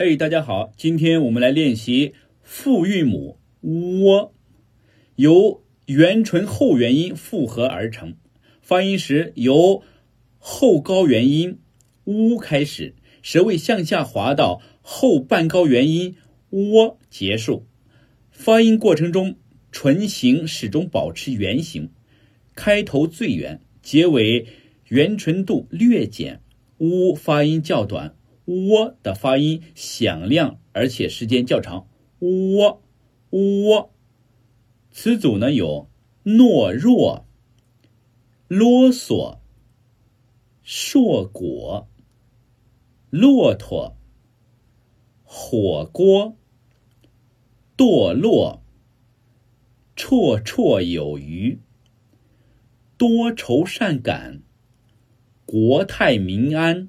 嘿，大家好，今天我们来练习复韵母窝，由元唇后元音复合而成。发音时由后高元音呜开始，舌位向下滑到后半高元音窝结束。发音过程中，唇形始终保持圆形，开头最圆，结尾圆唇度略减，呜发音较短。窝的发音响亮，而且时间较长。窝窝，词组呢有懦弱、啰嗦、硕果、骆驼、火锅、堕落、绰绰有余、多愁善感、国泰民安。